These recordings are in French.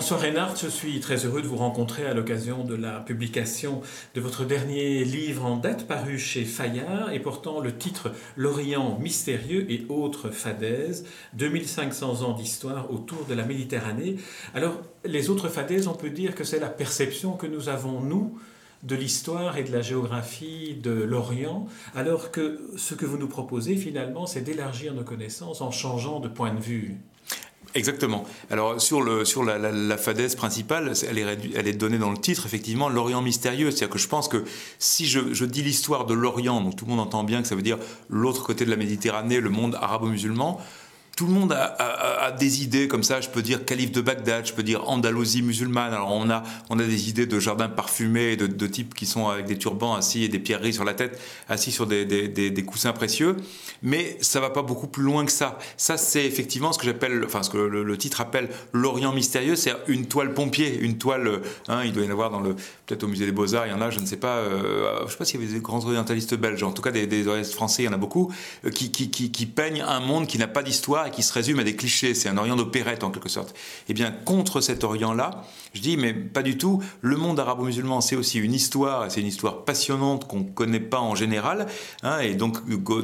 François Reynard, je suis très heureux de vous rencontrer à l'occasion de la publication de votre dernier livre en date paru chez Fayard et portant le titre L'Orient mystérieux et autres fadaises, 2500 ans d'histoire autour de la Méditerranée. Alors, les autres fadaises, on peut dire que c'est la perception que nous avons, nous, de l'histoire et de la géographie de l'Orient, alors que ce que vous nous proposez finalement, c'est d'élargir nos connaissances en changeant de point de vue. Exactement. Alors sur, le, sur la, la, principale, elle est, elle est, donnée dans le titre, effectivement, l'Orient mystérieux. C'est-à-dire que je pense que si je, je dis l'histoire de l'Orient, donc tout le monde entend bien que ça veut dire l'autre côté de la Méditerranée, le monde arabo-musulman, tout le monde a, des idées comme ça. Je peux dire calife de Bagdad, je peux dire Andalousie musulmane. Alors on a, on a des idées de jardins parfumés, de, types qui sont avec des turbans assis et des pierreries sur la tête, assis sur des, des, coussins précieux. Mais ça va pas beaucoup plus loin que ça. Ça, c'est effectivement ce que j'appelle, enfin ce que le, titre appelle l'Orient mystérieux. C'est une toile pompier, une toile. Hein, il doit y en avoir dans le, peut-être au musée des Beaux Arts. Il y en a, je ne sais pas. Euh, je sais pas s'il y avait des grands orientalistes belges. En tout cas, des, orientalistes français, il y en a beaucoup euh, qui peignent un monde qui n'a pas d'histoire qui se résume à des clichés, c'est un Orient d'opérette en quelque sorte. Eh bien, contre cet Orient-là, je dis, mais pas du tout. Le monde arabo-musulman, c'est aussi une histoire, c'est une histoire passionnante qu'on ne connaît pas en général. Hein, et donc,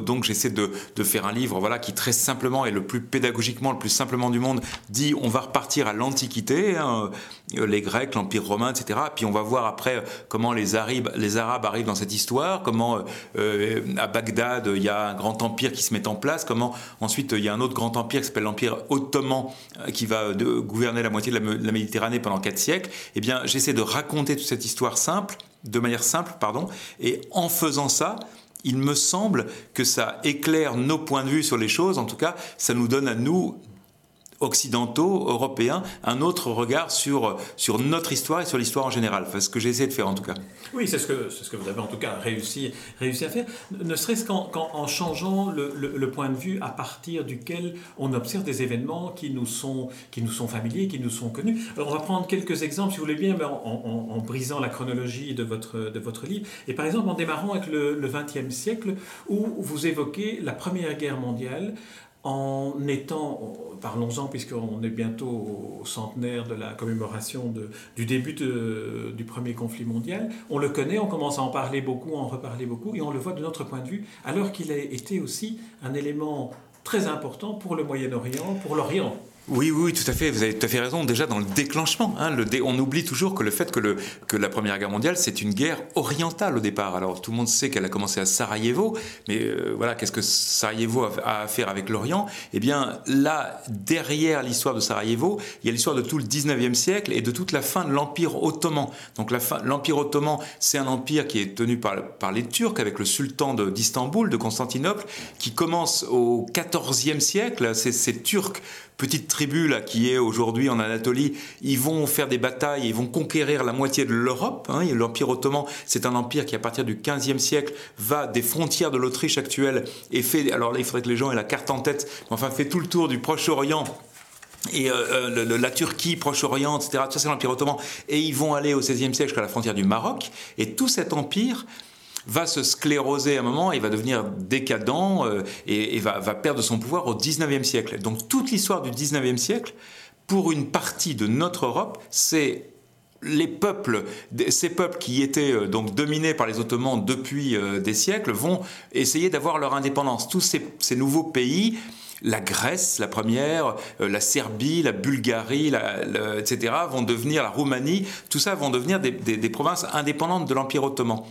donc j'essaie de, de, faire un livre voilà, qui, très simplement, et le plus pédagogiquement, le plus simplement du monde, dit on va repartir à l'Antiquité, hein, les Grecs, l'Empire romain, etc. Puis on va voir après comment les Arabes, les Arabes arrivent dans cette histoire, comment euh, à Bagdad, il y a un grand empire qui se met en place, comment ensuite il y a un autre grand qui s'appelle l'Empire ottoman, euh, qui va de, gouverner la moitié de la, Méditerranée pendant quatre siècles, eh bien, j'essaie de raconter toute cette histoire simple, de manière simple, pardon, et en faisant ça, il me semble que ça éclaire nos points de vue sur les choses. En tout cas, ça nous donne à nous occidentaux, européens, un autre regard sur, sur notre histoire et sur l'histoire en général. Enfin, ce que j'ai essayé de faire en tout cas. Oui, c'est ce, que, ce que vous avez en tout cas réussi, réussi à faire, ne serait-ce qu'en changeant le, le, point de vue à partir duquel on observe des événements qui nous sont, qui nous sont familiers, qui nous sont connus. Alors on va prendre quelques exemples, si vous voulez bien, en, en, en brisant la chronologie de votre, de votre livre. Et par exemple en démarrant avec le XXe siècle, où vous évoquez la Première Guerre mondiale, en étant, parlons-en puisqu'on est bientôt au centenaire de la commémoration du début du premier conflit mondial, on le connaît, on commence à en parler beaucoup, à en reparler beaucoup, et on le voit de notre point de vue, alors qu'il a été aussi un élément très important pour le Moyen-Orient, pour l'Orient. Oui, oui, tout à fait. Vous avez tout à fait raison. Déjà dans le déclenchement, hein, on oublie toujours que le fait que, le, que la Première Guerre mondiale, c'est une guerre orientale au départ. Alors tout le monde sait qu'elle a commencé à Sarajevo, mais euh, voilà, qu'est-ce que Sarajevo a, à faire avec l'Orient? Eh bien, là, derrière l'histoire de Sarajevo, il y a l'histoire de tout le 19e siècle et de toute la fin de l'Empire ottoman. Donc l'Empire ottoman, c'est un empire qui est tenu par, par les Turcs avec le sultan d'Istanbul, de, de Constantinople, qui commence au 14e siècle. Ces Turcs petite tribu là qui est aujourd'hui en Anatolie, ils vont faire des batailles, ils vont conquérir la moitié de l'Europe. Hein. L'Empire ottoman, c'est un empire qui à partir du 15e siècle va des frontières de l'Autriche actuelle et fait, alors là il faudrait que les gens aient la carte en tête, mais enfin fait tout le tour du Proche-Orient et euh, euh, la Turquie, Proche-Orient, etc. Ça, c'est l'Empire ottoman. Et ils vont aller au XVIe siècle jusqu'à la frontière du Maroc. Et tout cet empire va se scléroser à un moment, il va devenir décadent euh, et, va, perdre son pouvoir au 19e siècle. Donc toute l'histoire du 19e siècle, pour une partie de notre Europe, c'est les peuples, ces peuples qui étaient euh, donc dominés par les Ottomans depuis euh, des siècles, vont essayer d'avoir leur indépendance. Tous ces, nouveaux pays, la Grèce, la première, la Serbie, la Bulgarie, etc., vont devenir la Roumanie, tout ça vont devenir des provinces indépendantes de l'Empire ottoman.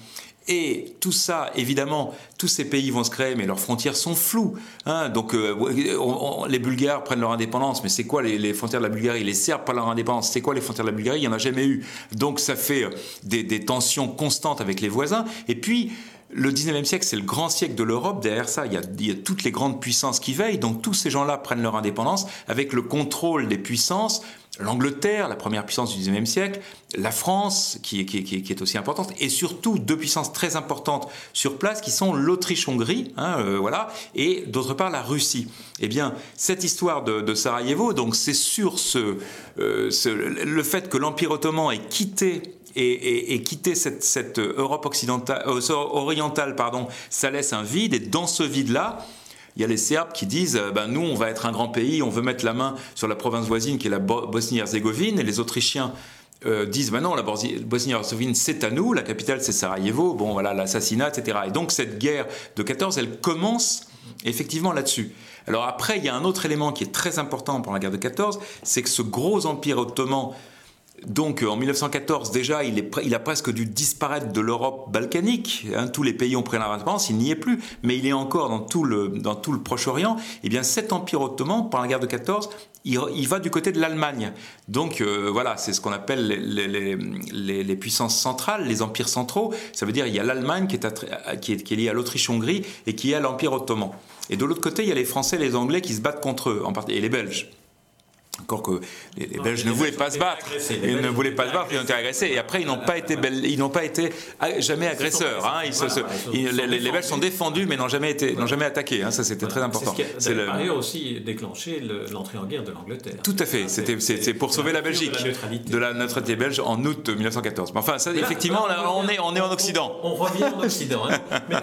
Et tout ça, évidemment, tous ces pays vont se créer, mais leurs frontières sont floues. Hein. Donc, euh, les Bulgares prennent leur indépendance, mais c'est quoi les, frontières de la Bulgarie? Les Serbes prennent leur indépendance, c'est quoi les frontières de la Bulgarie? Il n'y en a jamais eu. Donc, ça fait euh, des, tensions constantes avec les voisins. Et puis, le 19e siècle, c'est le grand siècle de l'Europe. Derrière ça, il y, a, toutes les grandes puissances qui veillent. Donc tous ces gens-là prennent leur indépendance avec le contrôle des puissances, l'Angleterre, la première puissance du XIXe siècle, la France, qui est, aussi importante, et surtout deux puissances très importantes sur place, qui sont l'Autriche-Hongrie, hein, euh, voilà, et d'autre part la Russie. Eh bien, cette histoire de, Sarajevo, donc c'est sur ce, euh, ce, le fait que l'Empire ottoman ait quitté et, quitter cette, Europe occidentale, orientale, pardon, ça laisse un vide. Et dans ce vide-là, il y a les Serbes qui disent ben nous, on va être un grand pays, on veut mettre la main sur la province voisine qui est la Bosnie-Herzégovine, et les Autrichiens euh, disent maintenant la Bosnie-Herzégovine c'est à nous, la capitale c'est Sarajevo, bon voilà l'assassinat, etc. Et donc cette guerre de 14, elle commence effectivement là-dessus. Alors après, il y a un autre élément qui est très important pour la guerre de 14, c'est que ce gros empire ottoman donc en 1914, déjà, il, a presque dû disparaître de l'Europe balkanique. Hein. tous les pays ont pris l'indépendance, il n'y est plus, mais il est encore dans tout le, Proche-Orient. Et eh bien cet empire ottoman, pendant la guerre de 14, il, va du côté de l'Allemagne. Donc euh, voilà, c'est ce qu'on appelle les, puissances centrales, les empires centraux. Ça veut dire qu'il y a l'Allemagne qui est, liée à l'Autriche-Hongrie et qui est à l'empire ottoman. Et de l'autre côté, il y a les Français et les Anglais qui se battent contre eux, et les Belges. Encore que les, Belges ne voulaient pas se battre, ils ne voulaient pas se battre, ils ont été agressés. Et après, ils n'ont pas été, ils n'ont pas été jamais agresseurs. Hein. Ils les, Belges sont défendus, mais n'ont jamais été, n'ont jamais attaqué. Hein. Ça, c'était très important. C'est le... par ailleurs aussi déclenché l'entrée en guerre de l'Angleterre. Tout à fait. C'était, c'est pour sauver la Belgique de la neutralité belge en août 1914. Mais enfin, ça, effectivement, là, on est, on est en Occident. On, revient en Occident. Hein. Mais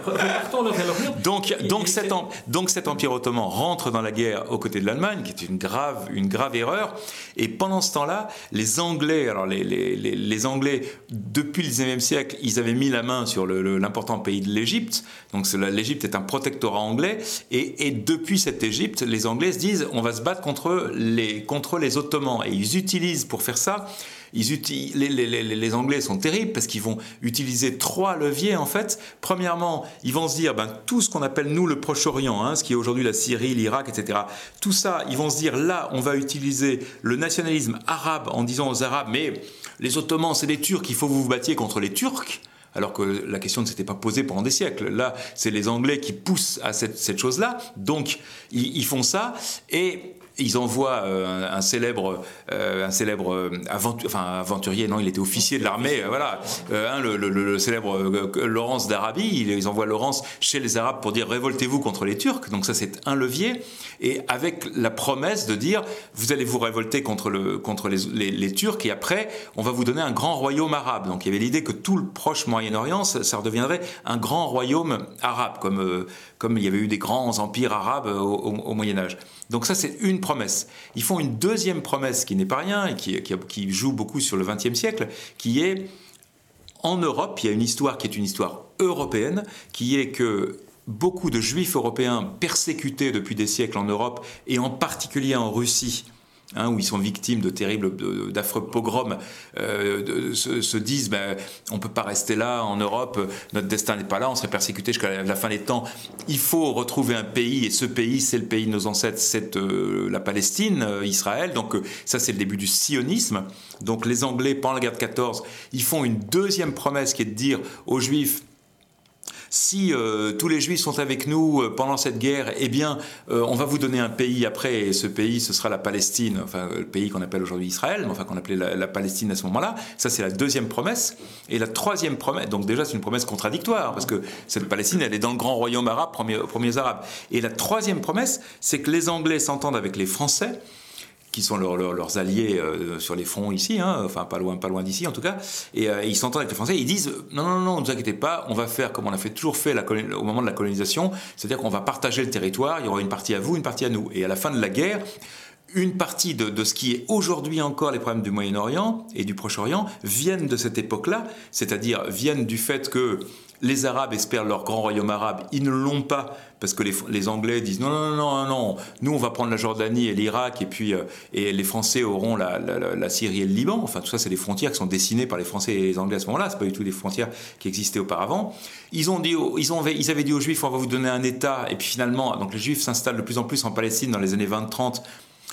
donc, donc, cet, donc cet empire ottoman rentre dans la guerre aux côtés de l'Allemagne, qui est une grave, une grave et pendant ce temps-là, les Anglais, alors les, Anglais, depuis le 19e siècle, ils avaient mis la main sur l'important pays de l'Égypte. Donc l'Égypte est un protectorat anglais. Et, depuis cette Égypte, les Anglais se disent, on va se battre contre les, contre les Ottomans. Et ils utilisent pour faire ça les, Anglais sont terribles parce qu'ils vont utiliser trois leviers en fait. Premièrement, ils vont se dire ben, tout ce qu'on appelle nous le Proche-Orient, hein, ce qui est aujourd'hui la Syrie, l'Irak, etc. Tout ça, ils vont se dire là, on va utiliser le nationalisme arabe en disant aux Arabes mais les Ottomans, c'est les Turcs, il faut que vous vous battiez contre les Turcs alors que la question ne s'était pas posée pendant des siècles. Là, c'est les Anglais qui poussent à cette, chose-là, donc ils, ils, font ça, et ils envoient euh, un, célèbre, euh, un célèbre euh, aventurier, non, il était officier de l'armée, voilà, hein, le, célèbre Laurence d'Arabie, ils envoient Laurence chez les Arabes pour dire révoltez-vous contre les Turcs, donc ça c'est un levier, et avec la promesse de dire vous allez vous révolter contre, le, contre les, Turcs, et après on va vous donner un grand royaume arabe. Donc il y avait l'idée que tout le proche Moyen-Orient, ça, redeviendrait un grand royaume arabe, comme, il y avait eu des grands empires arabes au Moyen Âge. Donc ça, c'est une promesse. Ils font une deuxième promesse qui n'est pas rien et qui, joue beaucoup sur le XXe siècle, qui est en Europe, il y a une histoire qui est une histoire européenne, qui est que beaucoup de juifs européens persécutés depuis des siècles en Europe, et en particulier en Russie, Hein, où ils sont victimes de terribles, d'affreux pogroms, euh, se, disent ben, on ne peut pas rester là en Europe, notre destin n'est pas là, on serait persécuté jusqu'à la fin des temps. Il faut retrouver un pays, et ce pays, c'est le pays de nos ancêtres, c'est euh, la Palestine, euh, Israël. Donc ça, c'est le début du sionisme. Donc les Anglais, pendant la guerre de 14, ils font une deuxième promesse qui est de dire aux Juifs si euh, tous les juifs sont avec nous euh, pendant cette guerre, eh bien, euh, on va vous donner un pays après, et ce pays, ce sera la Palestine, enfin, le pays qu'on appelle aujourd'hui Israël, mais enfin, qu'on appelait la, Palestine à ce moment-là. Ça, c'est la deuxième promesse. Et la troisième promesse, donc déjà, c'est une promesse contradictoire, parce que cette Palestine, elle est dans le grand royaume arabe, premier, premiers arabes. Et la troisième promesse, c'est que les Anglais s'entendent avec les Français qui sont leurs alliés euh, sur les fronts ici, hein, enfin pas loin, pas loin d'ici en tout cas, et, euh, ils s'entendent avec les Français, ils disent non, non, non, ne vous inquiétez pas, on va faire comme on a toujours fait au moment de la colonisation, c'est-à-dire qu'on va partager le territoire, il y aura une partie à vous, une partie à nous. Et à la fin de la guerre, une partie de, ce qui est aujourd'hui encore les problèmes du Moyen-Orient et du Proche-Orient viennent de cette époque-là, c'est-à-dire viennent du fait que les Arabes espèrent leur grand royaume arabe, ils ne l'ont pas parce que les, Anglais disent non, non, non, non, nous on va prendre la Jordanie et l'Irak et puis euh, et les Français auront la, Syrie et le Liban. Enfin, tout ça, c'est des frontières qui sont dessinées par les Français et les Anglais à ce moment-là. C'est pas du tout des frontières qui existaient auparavant. Ils ont dit, ils, ont, ils avaient dit aux Juifs, on va vous donner un État. Et puis finalement, donc les Juifs s'installent de plus en plus en Palestine dans les années 20-30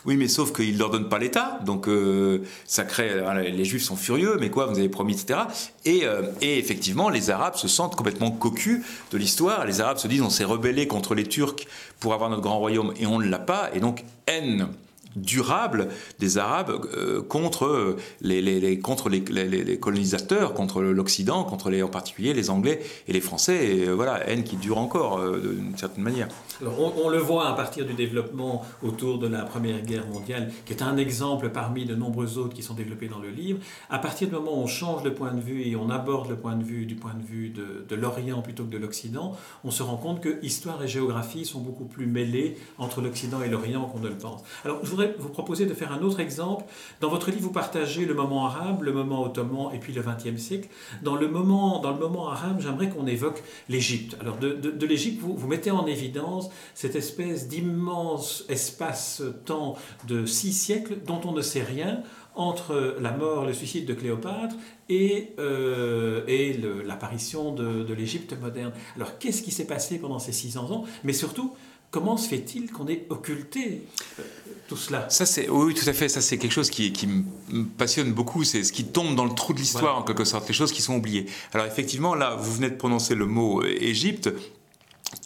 oui, mais sauf qu'ils ne leur donnent pas l'État, donc euh, ça crée. Les Juifs sont furieux, mais quoi, vous avez promis, etc. Euh, et, effectivement, les Arabes se sentent complètement cocus de l'histoire. Les Arabes se disent on s'est rebellé contre les Turcs pour avoir notre grand royaume et on ne l'a pas, et donc haine durable des Arabes euh, contre, les, les, contre les, colonisateurs, contre l'Occident, contre les, en particulier les Anglais et les Français. Et euh, voilà, haine qui dure encore euh, d'une certaine manière. Alors on, le voit à partir du développement autour de la Première Guerre mondiale, qui est un exemple parmi de nombreux autres qui sont développés dans le livre. À partir du moment où on change de point de vue et on aborde le point de vue du point de vue de, de l'Orient plutôt que de l'Occident, on se rend compte que histoire et géographie sont beaucoup plus mêlées entre l'Occident et l'Orient qu'on ne le pense. Alors je voudrais vous proposer de faire un autre exemple. Dans votre livre, vous partagez le moment arabe, le moment ottoman et puis le XXe siècle. Dans le moment, dans le moment arabe, j'aimerais qu'on évoque l'Égypte. Alors de, l'Égypte, vous, mettez en évidence cette espèce d'immense espace-temps de six siècles dont on ne sait rien entre la mort, le suicide de Cléopâtre et, euh, et l'apparition de, de l'Égypte moderne. Alors qu'est-ce qui s'est passé pendant ces 600 ans? Mais surtout, comment se fait-il qu'on ait occulté euh, tout cela? Ça, c'est, Oui, tout à fait. Ça, c'est quelque chose qui, qui me passionne beaucoup. C'est ce qui tombe dans le trou de l'histoire, en quelque sorte, les choses qui sont oubliées. Alors effectivement, là, vous venez de prononcer le mot euh, Égypte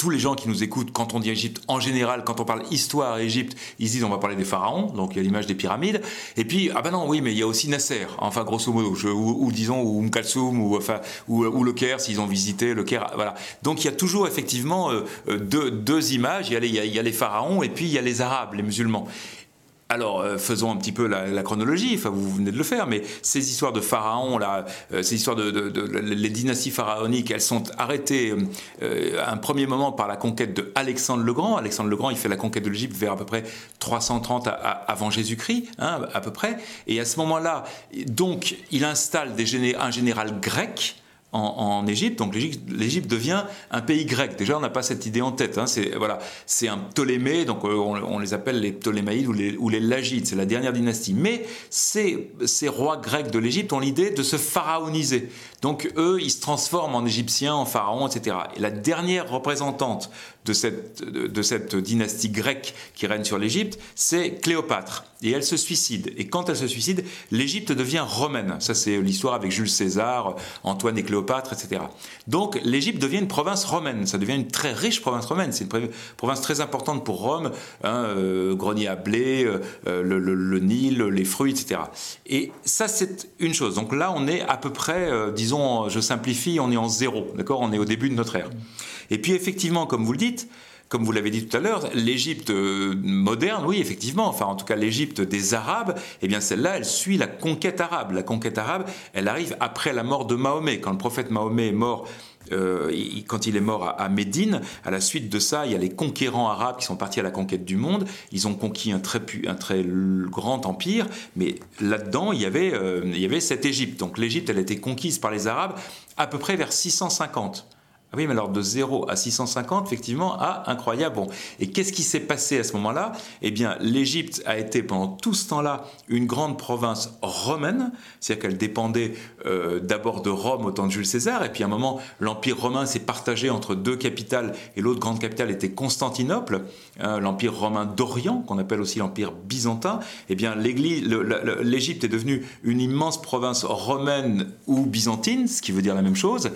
tous les gens qui nous écoutent, quand on dit Égypte, en général, quand on parle histoire Égypte, ils disent on va parler des pharaons, donc il y a l'image des pyramides. Et puis, ah ben non, oui, mais il y a aussi Nasser, enfin grosso modo, ou, disons, ou Mkalsoum, ou, enfin, ou, le Caire, s'ils ont visité le Caire, voilà. Donc il y a toujours effectivement euh, euh, deux, deux, images, il y, a les, il y a les pharaons et puis il y a les Arabes, les musulmans. Alors, euh, faisons un petit peu la, chronologie, enfin, vous venez de le faire, mais ces histoires de pharaons, là, euh, ces histoires de, les dynasties pharaoniques, elles sont arrêtées euh, à un premier moment par la conquête de Alexandre le Grand. Alexandre le Grand, il fait la conquête de l'Égypte vers à peu près 330 avant Jésus-Christ, hein, à peu près. Et à ce moment-là, donc, il installe des un général grec en, Égypte. Donc l'Égypte devient un pays grec. Déjà, on n'a pas cette idée en tête. Hein. C'est voilà, c'est un Ptolémée, donc euh, on, les appelle les Ptolémaïdes ou les, ou Lagides. C'est la dernière dynastie. Mais ces rois grecs de l'Égypte ont l'idée de se pharaoniser. Donc eux, ils se transforment en Égyptiens, en pharaons, etc. Et la dernière représentante de cette, de, cette dynastie grecque qui règne sur l'Égypte, c'est Cléopâtre. Et elle se suicide. Et quand elle se suicide, l'Égypte devient romaine. Ça, c'est l'histoire avec Jules César, Antoine et Cléopâtre, etc. Donc l'Égypte devient une province romaine. Ça devient une très riche province romaine. C'est une province très importante pour Rome. Hein, euh, grenier à blé, euh, le, le, Nil, les fruits, etc. Et ça, c'est une chose. Donc là, on est à peu près, euh, disons, je simplifie, on est en zéro. D'accord? On est au début de notre ère. Et puis effectivement, comme vous le dites, comme vous l'avez dit tout à l'heure, l'Égypte euh, moderne, oui, effectivement, enfin en tout cas l'Égypte des Arabes, eh bien celle-là, elle suit la conquête arabe. La conquête arabe, elle arrive après la mort de Mahomet. Quand le prophète Mahomet est mort, euh, quand il est mort à, Médine, à la suite de ça, il y a les conquérants arabes qui sont partis à la conquête du monde. Ils ont conquis un très, grand empire, mais là-dedans, il, euh, il y avait cette Égypte. Donc l'Égypte, elle a été conquise par les Arabes à peu près vers 650. Ah oui, mais alors de 0 à 650, effectivement, ah, incroyable. Bon, et qu'est-ce qui s'est passé à ce moment-là? Eh bien, l'Égypte a été pendant tout ce temps-là une grande province romaine, c'est-à-dire qu'elle dépendait euh, d'abord de Rome au temps de Jules César, et puis à un moment, l'Empire romain s'est partagé entre deux capitales, et l'autre grande capitale était Constantinople, hein, l'Empire romain d'Orient, qu'on appelle aussi l'Empire byzantin. Eh bien, l'Égypte est devenue une immense province romaine ou byzantine, ce qui veut dire la même chose.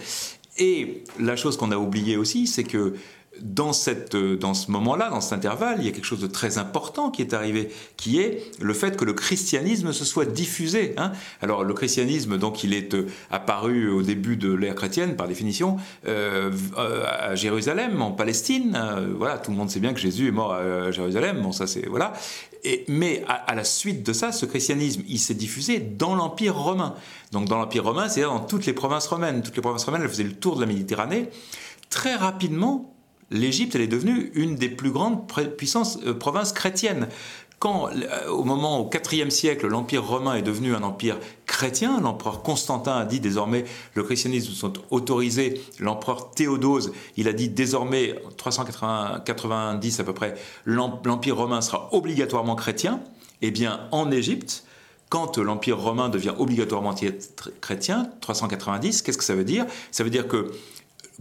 Et la chose qu'on a oubliée aussi, c'est que dans, cette, dans ce moment-là, dans cet intervalle, il y a quelque chose de très important qui est arrivé, qui est le fait que le christianisme se soit diffusé. Hein. Alors le christianisme, donc, il est euh, apparu au début de l'ère chrétienne, par définition, euh, euh, à Jérusalem, en Palestine. voilà, tout le monde sait bien que Jésus est mort à Jérusalem. Bon, ça c'est voilà. Mais à, à, la suite de ça, ce christianisme, il s'est diffusé dans l'Empire romain. Donc dans l'Empire romain, c'est-à-dire dans toutes les provinces romaines. Toutes les provinces romaines, elles faisaient le tour de la Méditerranée. Très rapidement, l'Égypte, elle est devenue une des plus grandes puissances, euh, provinces chrétiennes. Quand, euh, au moment, au IVe siècle, l'Empire romain est devenu un empire chrétien, l'empereur Constantin a dit désormais le christianisme sont autorisés, l'empereur Théodose, il a dit désormais, 390 à peu près, l'empire romain sera obligatoirement chrétien. Eh bien, en Égypte, quand l'Empire romain devient obligatoirement chrétien, 390, qu'est-ce que ça veut dire? Ça veut dire que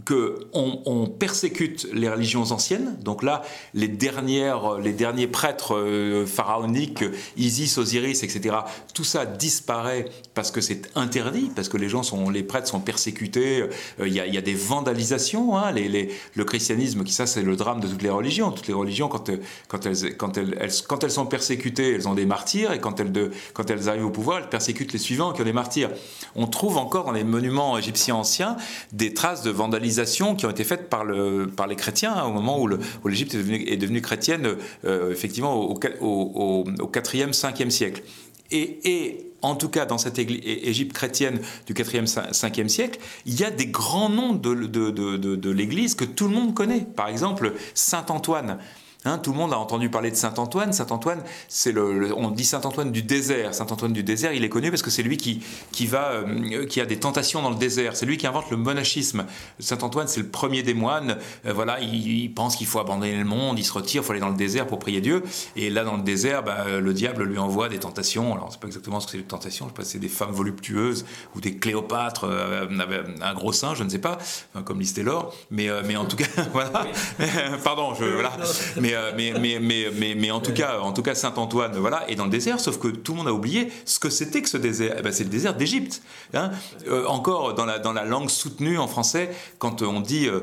que on, persécute les religions anciennes. Donc là, les dernières, les derniers prêtres euh, pharaoniques, Isis, Osiris, etc. Tout ça disparaît parce que c'est interdit, parce que les gens sont, les prêtres sont persécutés. Euh, il y, a, des vandalisations. Hein, le christianisme, ça, c'est le drame de toutes les religions. Toutes les religions, quand, elles, quand, elles, quand elles sont persécutées, elles ont des martyrs, et quand elles, quand elles arrivent au pouvoir, elles persécutent les suivants qui ont des martyrs. On trouve encore dans les monuments égyptiens anciens des traces de qui ont été faites par, le, par les chrétiens hein, au moment où l'Égypte est, devenue, chrétienne, euh, effectivement, au, au, au, 4e, 5e siècle. Et, et, en tout cas, dans cette Égypte chrétienne du 4e, 5e siècle, il y a des grands noms de, de, de l'Église que tout le monde connaît. Par exemple, Saint Antoine. Hein, tout le monde a entendu parler de Saint Antoine. Saint Antoine, c'est le, on dit Saint Antoine du désert. Saint Antoine du désert, il est connu parce que c'est lui qui, qui va, euh, qui a des tentations dans le désert. C'est lui qui invente le monachisme. Saint Antoine, c'est le premier des moines. Euh, voilà, il, pense qu'il faut abandonner le monde, il se retire, il faut aller dans le désert pour prier Dieu. Et là, dans le désert, bah, le diable lui envoie des tentations. Alors, c'est pas exactement ce que c'est des tentations. Je sais pas si c'est des femmes voluptueuses ou des Cléopâtres euh, un gros sein, je ne sais pas, comme Lys Mais, mais en tout cas, voilà. Pardon, je, voilà. Euh, mais, mais, mais, en tout cas, cas, Saint-Antoine, voilà, est dans le désert, sauf que tout le monde a oublié ce que c'était que ce désert. Eh ben, c'est le désert d'Égypte. Hein. Euh, encore dans la, langue soutenue en français, quand on dit, euh,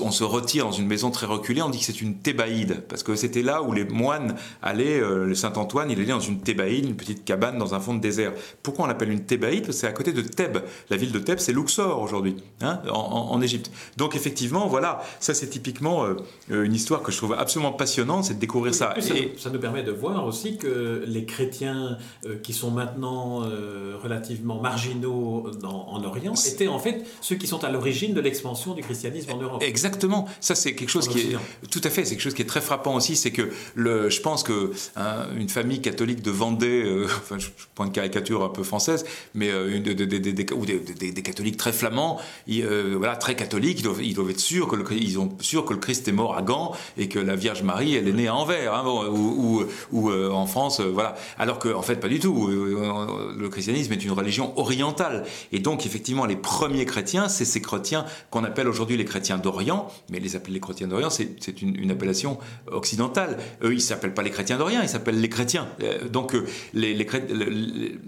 on se retire dans une maison très reculée, on dit que c'est une thébaïde, parce que c'était là où les moines allaient, le Saint-Antoine, il allait dans une thébaïde, une petite cabane dans un fond de désert. Pourquoi on l'appelle une thébaïde? Parce que c'est à côté de Thèbes. La ville de Thèbes, c'est Luxor aujourd'hui, hein, en, Égypte. Donc effectivement, voilà, ça c'est typiquement une histoire que je trouve absolument passionnant, c'est de découvrir ça. Et... Ça, nous permet de voir aussi que les chrétiens euh, qui sont maintenant euh, relativement marginaux en Orient étaient en fait ceux qui sont à l'origine de l'expansion du christianisme en Europe. Exactement. Ça, c'est quelque chose qui est tout à fait. C'est quelque chose qui est très frappant aussi, c'est que le, je pense que hein, une famille catholique de Vendée, euh, enfin, je prends une caricature un peu française, mais une, de, ou des, catholiques très flamands, voilà, très catholiques, ils doivent, ils doivent être sûrs que le, ils ont sûr que le Christ est mort à Gand et que la Vierge Marie, elle est née à Anvers, hein, ou, euh, en France, euh, voilà. Alors qu'en en fait, pas du tout. Euh, le christianisme est une religion orientale. Et donc, effectivement, les premiers chrétiens, c'est ces chrétiens qu'on appelle aujourd'hui les chrétiens d'Orient, mais les appeler les chrétiens d'Orient, c'est une, appellation occidentale. Eux, ils s'appellent pas les chrétiens d'Orient, ils s'appellent les chrétiens. Donc,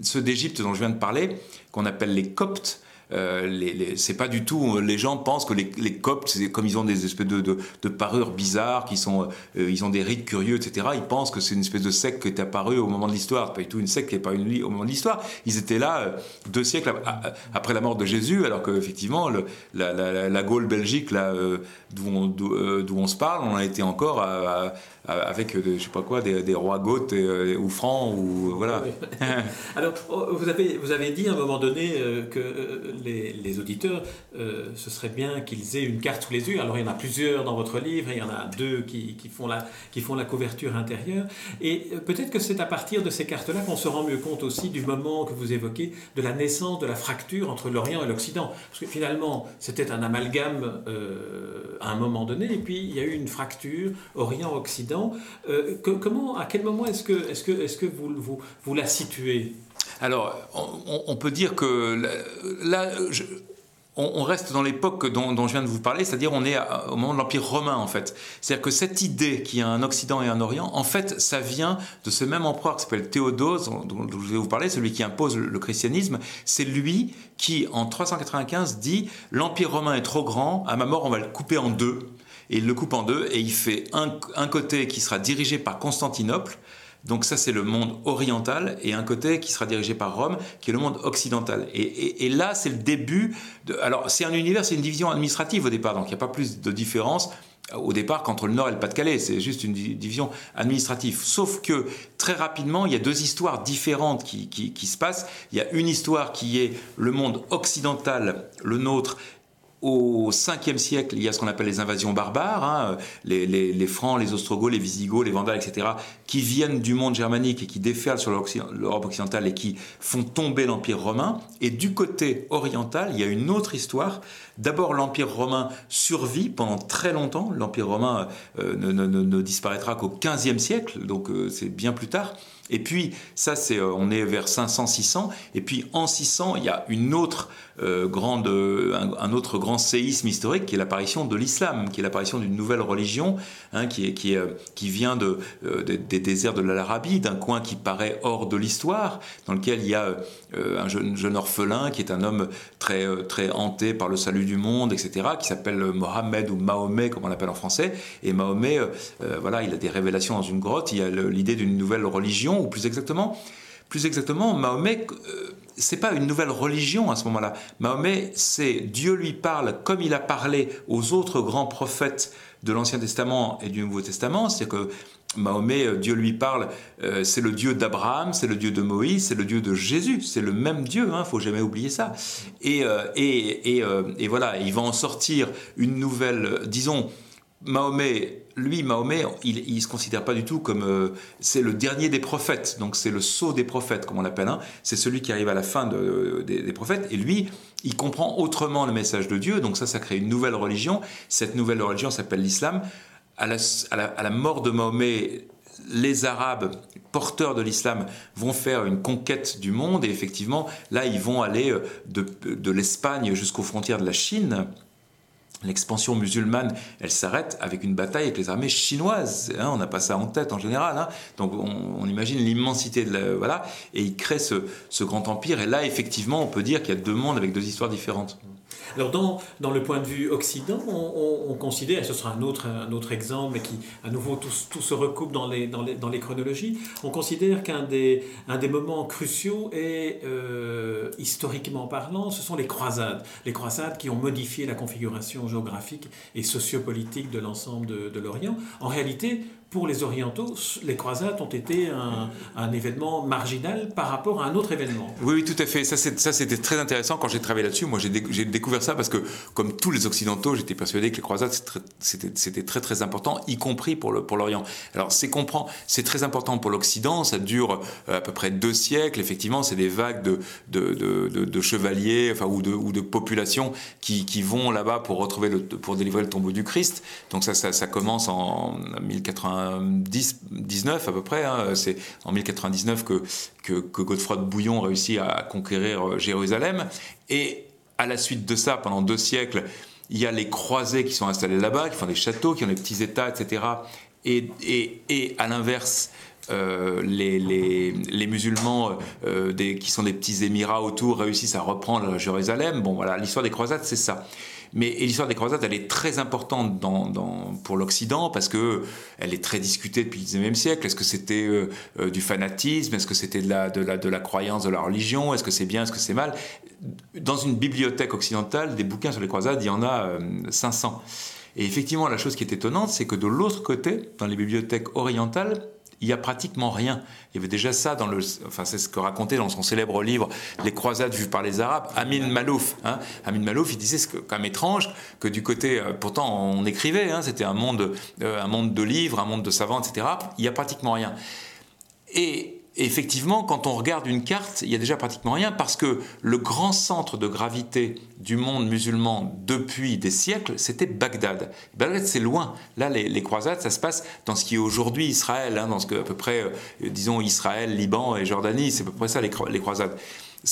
ceux d'Égypte dont je viens de parler, qu'on appelle les coptes, euh, les, c'est pas du tout. Les gens pensent que les, les coptes, comme ils ont des espèces de, parures bizarres, qui sont, euh, ils ont des rites curieux, etc. Ils pensent que c'est une espèce de secte qui est apparue au moment de l'histoire. Pas du tout une secte qui est une au moment de l'histoire. Ils étaient là euh, deux siècles après la mort de Jésus, alors qu'effectivement la, la, la, Gaule Belgique, là d'où on, se parle, on a été encore à euh, avec, euh, je sais pas quoi, des, rois goths euh, ou francs, ou voilà. Alors, oh, vous avez, vous avez dit à un moment donné que les, auditeurs, ce serait bien qu'ils aient une carte sous les yeux. Alors, il y en a plusieurs dans votre livre, il y en a deux qui, qui font, la, qui font la couverture intérieure. Et peut-être que c'est à partir de ces cartes-là qu'on se rend mieux compte aussi du moment que vous évoquez, de la naissance de la fracture entre l'Orient et l'Occident. Parce que finalement, c'était un amalgame à un moment donné, et puis il y a eu une fracture Orient-Occident euh, comment, à quel moment est-ce que, est que, est que vous, vous, vous, la situez? Alors, on, peut dire que là, on, reste dans l'époque dont, je viens de vous parler, c'est-à-dire on est au moment de l'Empire romain en fait. C'est-à-dire que cette idée qu'il y a un Occident et un Orient, en fait, ça vient de ce même empereur qui s'appelle Théodose, dont, je vais vous parler, celui qui impose le christianisme. C'est lui qui, en 395, dit l'Empire romain est trop grand, à ma mort on va le couper en deux et il le coupe en deux et il fait un, côté qui sera dirigé par Constantinople, donc ça c'est le monde oriental, et un côté qui sera dirigé par Rome, qui est le monde occidental. Et, là c'est le début, de, alors c'est un univers, c'est une division administrative au départ, donc il n'y a pas plus de différence au départ qu'entre le Nord et le Pas-de-Calais, c'est juste une division administrative. Sauf que très rapidement, il y a deux histoires différentes qui se passent. Il y a une histoire qui est le monde occidental, le nôtre, au 5e siècle, il y a ce qu'on appelle les invasions barbares, hein, les, Francs, les Ostrogoths, les Visigoths, les Vandales, etc., qui viennent du monde germanique et qui déferlent sur l'Europe occidentale et qui font tomber l'Empire romain. Et du côté oriental, il y a une autre histoire. D'abord, l'Empire romain survit pendant très longtemps. L'Empire romain euh, ne, disparaîtra qu'au 15e siècle, donc euh, c'est bien plus tard. Et puis, ça, c'est, euh, on est vers 500-600. Et puis, en 600, il y a une autre, euh, grande, un, autre grand séisme historique qui est l'apparition de l'islam, qui est l'apparition d'une nouvelle religion hein, qui, est, qui, vient de, des déserts de l'Arabie, d'un coin qui paraît hors de l'histoire, dans lequel il y a un jeune, jeune, orphelin qui est un homme très, très hanté par le salut du monde, etc., qui s'appelle Mohammed ou Mahomet, comme on l'appelle en français. Et Mahomet, voilà, il a des révélations dans une grotte, il y a l'idée d'une nouvelle religion ou plus exactement, plus exactement, Mahomet, euh, c'est pas une nouvelle religion à ce moment-là. Mahomet, c'est Dieu lui parle comme il a parlé aux autres grands prophètes de l'Ancien Testament et du Nouveau Testament, c'est que Mahomet, euh, Dieu lui parle, euh, c'est le Dieu d'Abraham, c'est le Dieu de Moïse, c'est le Dieu de Jésus, c'est le même Dieu, il hein, faut jamais oublier ça. Et, et, voilà, il va en sortir une nouvelle, disons, Mahomet, lui, Mahomet, il ne se considère pas du tout comme... Euh, c'est le dernier des prophètes, donc c'est le sceau des prophètes, comme on l'appelle. Hein. C'est celui qui arrive à la fin des, prophètes. Et lui, il comprend autrement le message de Dieu. Donc ça, ça crée une nouvelle religion. Cette nouvelle religion s'appelle l'islam. À la, mort de Mahomet, les Arabes porteurs de l'islam vont faire une conquête du monde. Et effectivement, là, ils vont aller euh, de l'Espagne jusqu'aux frontières de la Chine L'expansion musulmane, elle s'arrête avec une bataille avec les armées chinoises. Hein, on n'a pas ça en tête en général. Hein. Donc on, imagine l'immensité de la, voilà, et il crée ce, ce, grand empire. Et là, effectivement, on peut dire qu'il y a deux mondes avec deux histoires différentes. Alors dans, dans le point de vue occident, on, considère, et ce sera un autre, un autre exemple, mais qui à nouveau tout, tout se recoupe dans les, dans les, dans les chronologies, on considère qu'un des, un des moments cruciaux est, euh, historiquement parlant, ce sont les croisades. Les croisades qui ont modifié la configuration géographique et sociopolitique de l'ensemble de, de l'Orient. En réalité, pour les orientaux, les croisades ont été un, événement marginal par rapport à un autre événement. Oui, oui tout à fait. Ça, c'était très intéressant quand j'ai travaillé là-dessus. Moi, j'ai découvert ça parce que, comme tous les occidentaux, j'étais persuadé que les croisades, c'était très, très important, y compris pour l'Orient. Alors, c'est c'est très important pour l'Occident. Ça dure euh, à peu près deux siècles. Effectivement, c'est des vagues de, de, chevaliers enfin, ou, de, ou de populations qui, vont là-bas pour, pour délivrer le tombeau du Christ. Donc, ça, ça, ça commence en 1080 19 à peu près. Hein. c'est en 1099 que, que, Godefroy de Bouillon réussit à conquérir euh, Jérusalem. Et à la suite de ça, pendant deux siècles, il y a les croisés qui sont installés là-bas, qui font des châteaux, qui ont des petits États, etc. Et, et, et à l'inverse, euh, les, musulmans euh, qui sont des petits émirats autour réussissent à reprendre Jérusalem. Bon, voilà, l'histoire des croisades, c'est ça. Mais l'histoire des croisades, elle est très importante pour l'Occident parce que elle est très discutée depuis le XIXe siècle. Est-ce que c'était euh, du fanatisme? Est-ce que c'était de la, croyance, de la religion? Est-ce que c'est bien? Est-ce que c'est mal? Dans une bibliothèque occidentale, des bouquins sur les croisades, il y en a 500. Euh, Et effectivement, la chose qui est étonnante, c'est que de l'autre côté, dans les bibliothèques orientales, il y a pratiquement rien. Il y avait déjà ça dans le, enfin c'est ce que racontait dans son célèbre livre Les croisades vues par les Arabes, Amin Malouf. Hein. Amin Malouf, il disait c'est quand même étrange que du côté, euh, pourtant on écrivait, hein, c'était un monde, euh, un monde de livres, un monde de savants, etc. Il y a pratiquement rien. Et effectivement, quand on regarde une carte, il y a déjà pratiquement rien parce que le grand centre de gravité du monde musulman depuis des siècles, c'était Bagdad. Bagdad, c'est loin. Là, les, croisades, ça se passe dans ce qui est aujourd'hui Israël, hein, dans ce que à peu près, euh, disons Israël, Liban et Jordanie, c'est à peu près ça les, croisades.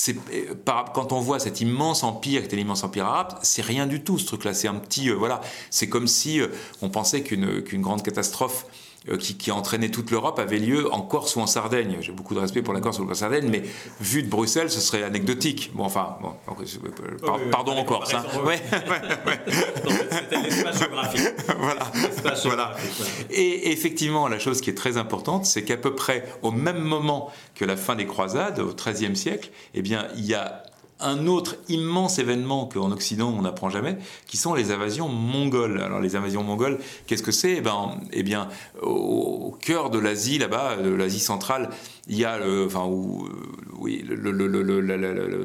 Euh, quand on voit cet immense empire qui était l'immense empire arabe, c'est rien du tout ce truc-là. C'est un petit, euh, voilà, c'est comme si on pensait qu'une grande catastrophe euh, qui, a entraîné toute l'Europe avait lieu en Corse ou en Sardaigne. J'ai beaucoup de respect pour la Corse ou la Sardaigne, mais vu de Bruxelles, ce serait anecdotique. Bon, enfin, bon, euh, pardon en Corse. Hein. Ouais, C'était l'espace géographique. voilà. voilà. Et effectivement, la chose qui est très importante, c'est qu'à peu près au même moment que la fin des croisades, au XIIIe siècle, eh bien, il y a un autre immense événement qu'en Occident on n'apprend jamais, qui sont les invasions mongoles. Alors les invasions mongoles, qu'est-ce que c'est? Eh ben, eh bien, au, cœur de l'Asie, là-bas, de l'Asie centrale, il y a le,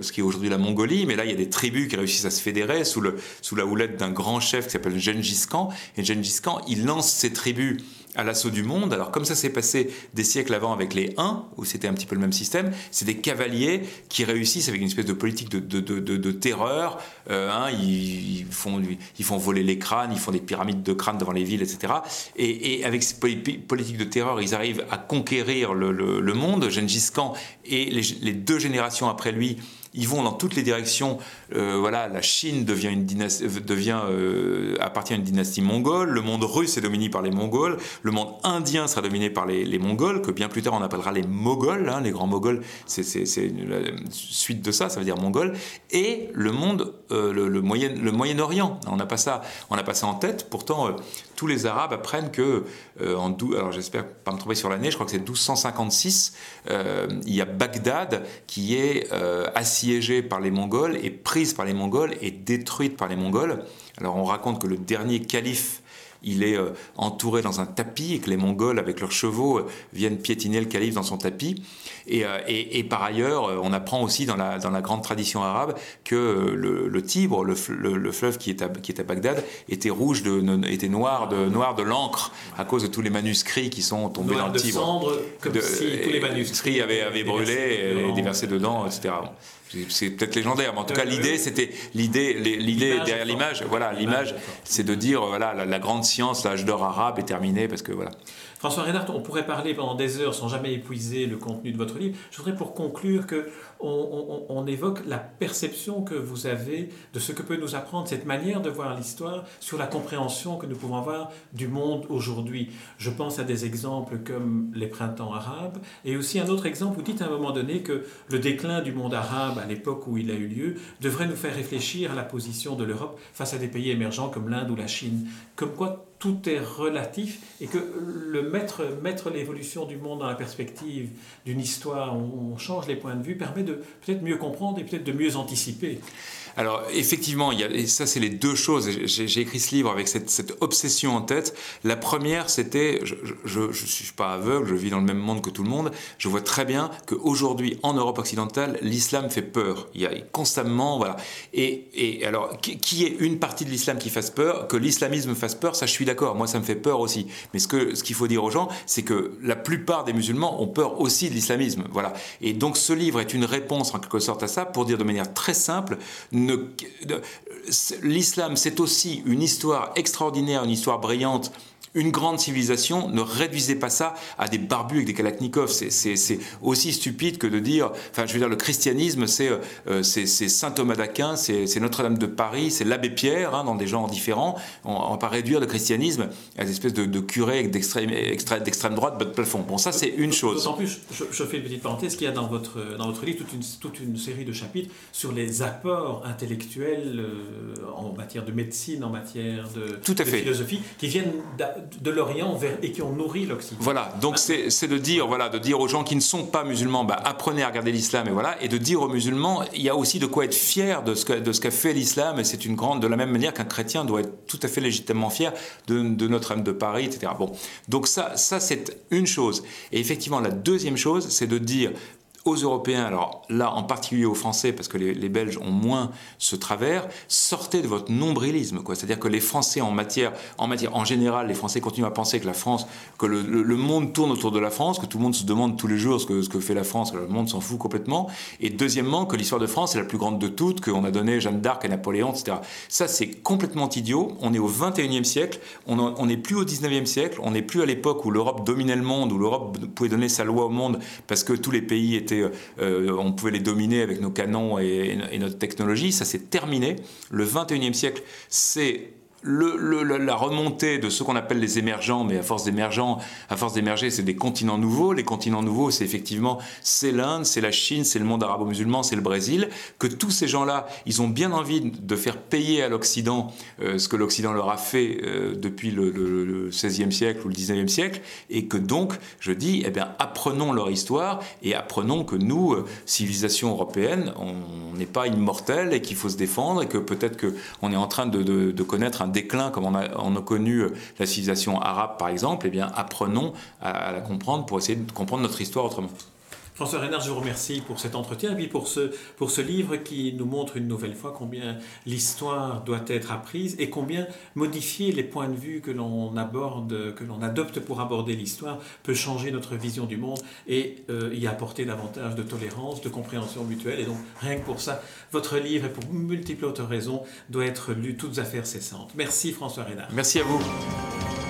ce qui est aujourd'hui la Mongolie, mais là il y a des tribus qui réussissent à se fédérer sous la houlette d'un grand chef qui s'appelle Gengis Khan. Et Gengis Khan, il lance ses tribus à l'assaut du monde. Alors comme ça s'est passé des siècles avant avec les Huns, où c'était un petit peu le même système, c'est des cavaliers qui réussissent avec une espèce de politique de, de, de, de terreur. Euh, hein, ils, font, ils font voler les crânes, ils font des pyramides de crânes devant les villes, etc. Et, avec cette politique de terreur, ils arrivent à conquérir le, le, monde. Gengis Khan et les deux générations après lui ils vont dans toutes les directions. Euh, voilà, la Chine devient euh, euh, appartient à une dynastie mongole. Le monde russe est dominé par les Mongols. Le monde indien sera dominé par les, Mongols, que bien plus tard on appellera les Moghols. Hein, les grands Moghols, c'est une suite de ça, ça veut dire Mongol. Et le monde, le, Moyen, le Moyen-Orient. On n'a pas ça, on n'a pas ça en tête. Pourtant, tous les Arabes apprennent que en alors j'espère pas me tromper sur l'année, je crois que c'est 1256, il y a Bagdad qui est assis assiégée par les Mongols et prise par les Mongols et détruite par les Mongols. Alors on raconte que le dernier calife il est euh, entouré dans un tapis et que les Mongols, avec leurs chevaux, euh, viennent piétiner le calife dans son tapis. Et, euh, et, par ailleurs, on apprend aussi dans la, dans la grande tradition arabe que le, Tibre, le, fleuve qui est, à, qui est à Bagdad, était rouge, de, était noir de, noir de l'encre à cause de tous les manuscrits qui sont tombés dans le Tibre. Cendre, comme si tous les manuscrits avaient, avaient brûlé et déversé dedans, etc c'est peut-être légendaire, mais en tout cas l'idée c'était l'idée l'idée derrière l'image, voilà l'image, c'est de dire voilà la, la grande science, l'âge d'or arabe est terminé parce que voilà. François Reynard, on pourrait parler pendant des heures sans jamais épuiser le contenu de votre livre. Je voudrais pour conclure que on, évoque la perception que vous avez de ce que peut nous apprendre cette manière de voir l'histoire sur la compréhension que nous pouvons avoir du monde aujourd'hui. Je pense à des exemples comme les printemps arabes et aussi un autre exemple, vous dites à un moment donné que le déclin du monde arabe à l'époque où il a eu lieu devrait nous faire réfléchir à la position de l'Europe face à des pays émergents comme l'Inde ou la Chine. Comme quoi tout est relatif et que le mettre, mettre l'évolution du monde dans la perspective d'une histoire où on change les points de vue permet de peut-être mieux comprendre et peut-être de mieux anticiper. Alors effectivement, ça c'est les deux choses. J'ai écrit ce livre avec cette, obsession en tête. La première, c'était, je ne suis pas aveugle, je vis dans le même monde que tout le monde. Je vois très bien qu'aujourd'hui, en Europe occidentale, l'islam fait peur. Il y a constamment, voilà. Et, alors, qui est une partie de l'islam qui fasse peur Que l'islamisme fasse peur, ça je suis d'accord. Moi, ça me fait peur aussi. Mais ce ce qu'il faut dire aux gens, c'est que la plupart des musulmans ont peur aussi de l'islamisme. Voilà. Et donc, ce livre est une réponse en quelque sorte à ça pour dire de manière très simple l'islam, c'est aussi une histoire extraordinaire, une histoire brillante une grande civilisation, ne réduisez pas ça à des barbus avec des kalachnikovs. C'est aussi stupide que de dire, enfin je veux dire, le christianisme, c'est euh, saint Thomas d'Aquin, c'est Notre-Dame de Paris, c'est l'abbé Pierre, hein, dans des genres différents. On ne va pas réduire le christianisme à des espèces de, de curés d'extrême droite, bas de plafond. Bon, ça c'est une chose. En plus, je, fais une petite parenthèse, qu'il y a dans votre, dans votre livre toute une, toute une série de chapitres sur les apports intellectuels euh, en matière de médecine, en matière de, Tout à de fait. philosophie, qui viennent de l'Orient et qui ont nourri l'Occident. Voilà, donc c'est de dire, voilà, de dire aux gens qui ne sont pas musulmans, bah, apprenez à regarder l'islam et voilà, et de dire aux musulmans, il y a aussi de quoi être fier de ce qu'a fait l'islam et c'est une grande, de la même manière qu'un chrétien doit être tout à fait légitimement fier de, de Notre-Dame de Paris, etc. Bon, donc ça, ça c'est une chose. Et effectivement, la deuxième chose, c'est de dire aux Européens, alors là en particulier aux Français, parce que les, Belges ont moins ce travers, sortez de votre nombrilisme. C'est-à-dire que les Français en matière, en matière, en général, les Français continuent à penser que la France, que le, monde tourne autour de la France, que tout le monde se demande tous les jours ce que, ce que fait la France, que le monde s'en fout complètement. Et deuxièmement, que l'histoire de France est la plus grande de toutes, qu'on a donné Jeanne d'Arc à Napoléon, etc. Ça, c'est complètement idiot. On est au 21e siècle, on n'est plus au 19e siècle, on n'est plus à l'époque où l'Europe dominait le monde, où l'Europe pouvait donner sa loi au monde parce que tous les pays étaient euh, on pouvait les dominer avec nos canons et, et notre technologie. Ça s'est terminé. Le 21e siècle, c'est la remontée de ce qu'on appelle les émergents, mais à force d'émerger, c'est des continents nouveaux. Les continents nouveaux, c'est effectivement c'est l'Inde, c'est la Chine, c'est le monde arabo-musulman, c'est le Brésil. Que tous ces gens-là, ils ont bien envie de faire payer à l'Occident euh, ce que l'Occident leur a fait euh, depuis le, XVIe siècle ou le XIXe siècle, et que donc, je dis, eh bien, apprenons leur histoire et apprenons que nous, euh, civilisation européenne, on n'est pas immortel et qu'il faut se défendre et que peut-être qu'on est en train de, de connaître un déclin, comme on a, on a connu euh, la civilisation arabe par exemple, eh apprenons à, la comprendre pour essayer de comprendre notre histoire autrement. François Reynard, je vous remercie pour cet entretien et puis pour ce, pour ce livre qui nous montre une nouvelle fois combien l'histoire doit être apprise et combien modifier les points de vue que l'on aborde, que l'on adopte pour aborder l'histoire peut changer notre vision du monde et euh, y apporter davantage de tolérance, de compréhension mutuelle. Et donc, rien que pour ça, votre livre, et pour multiples autres raisons, doit être lu toutes affaires cessantes. Merci François Reynard. Merci à vous.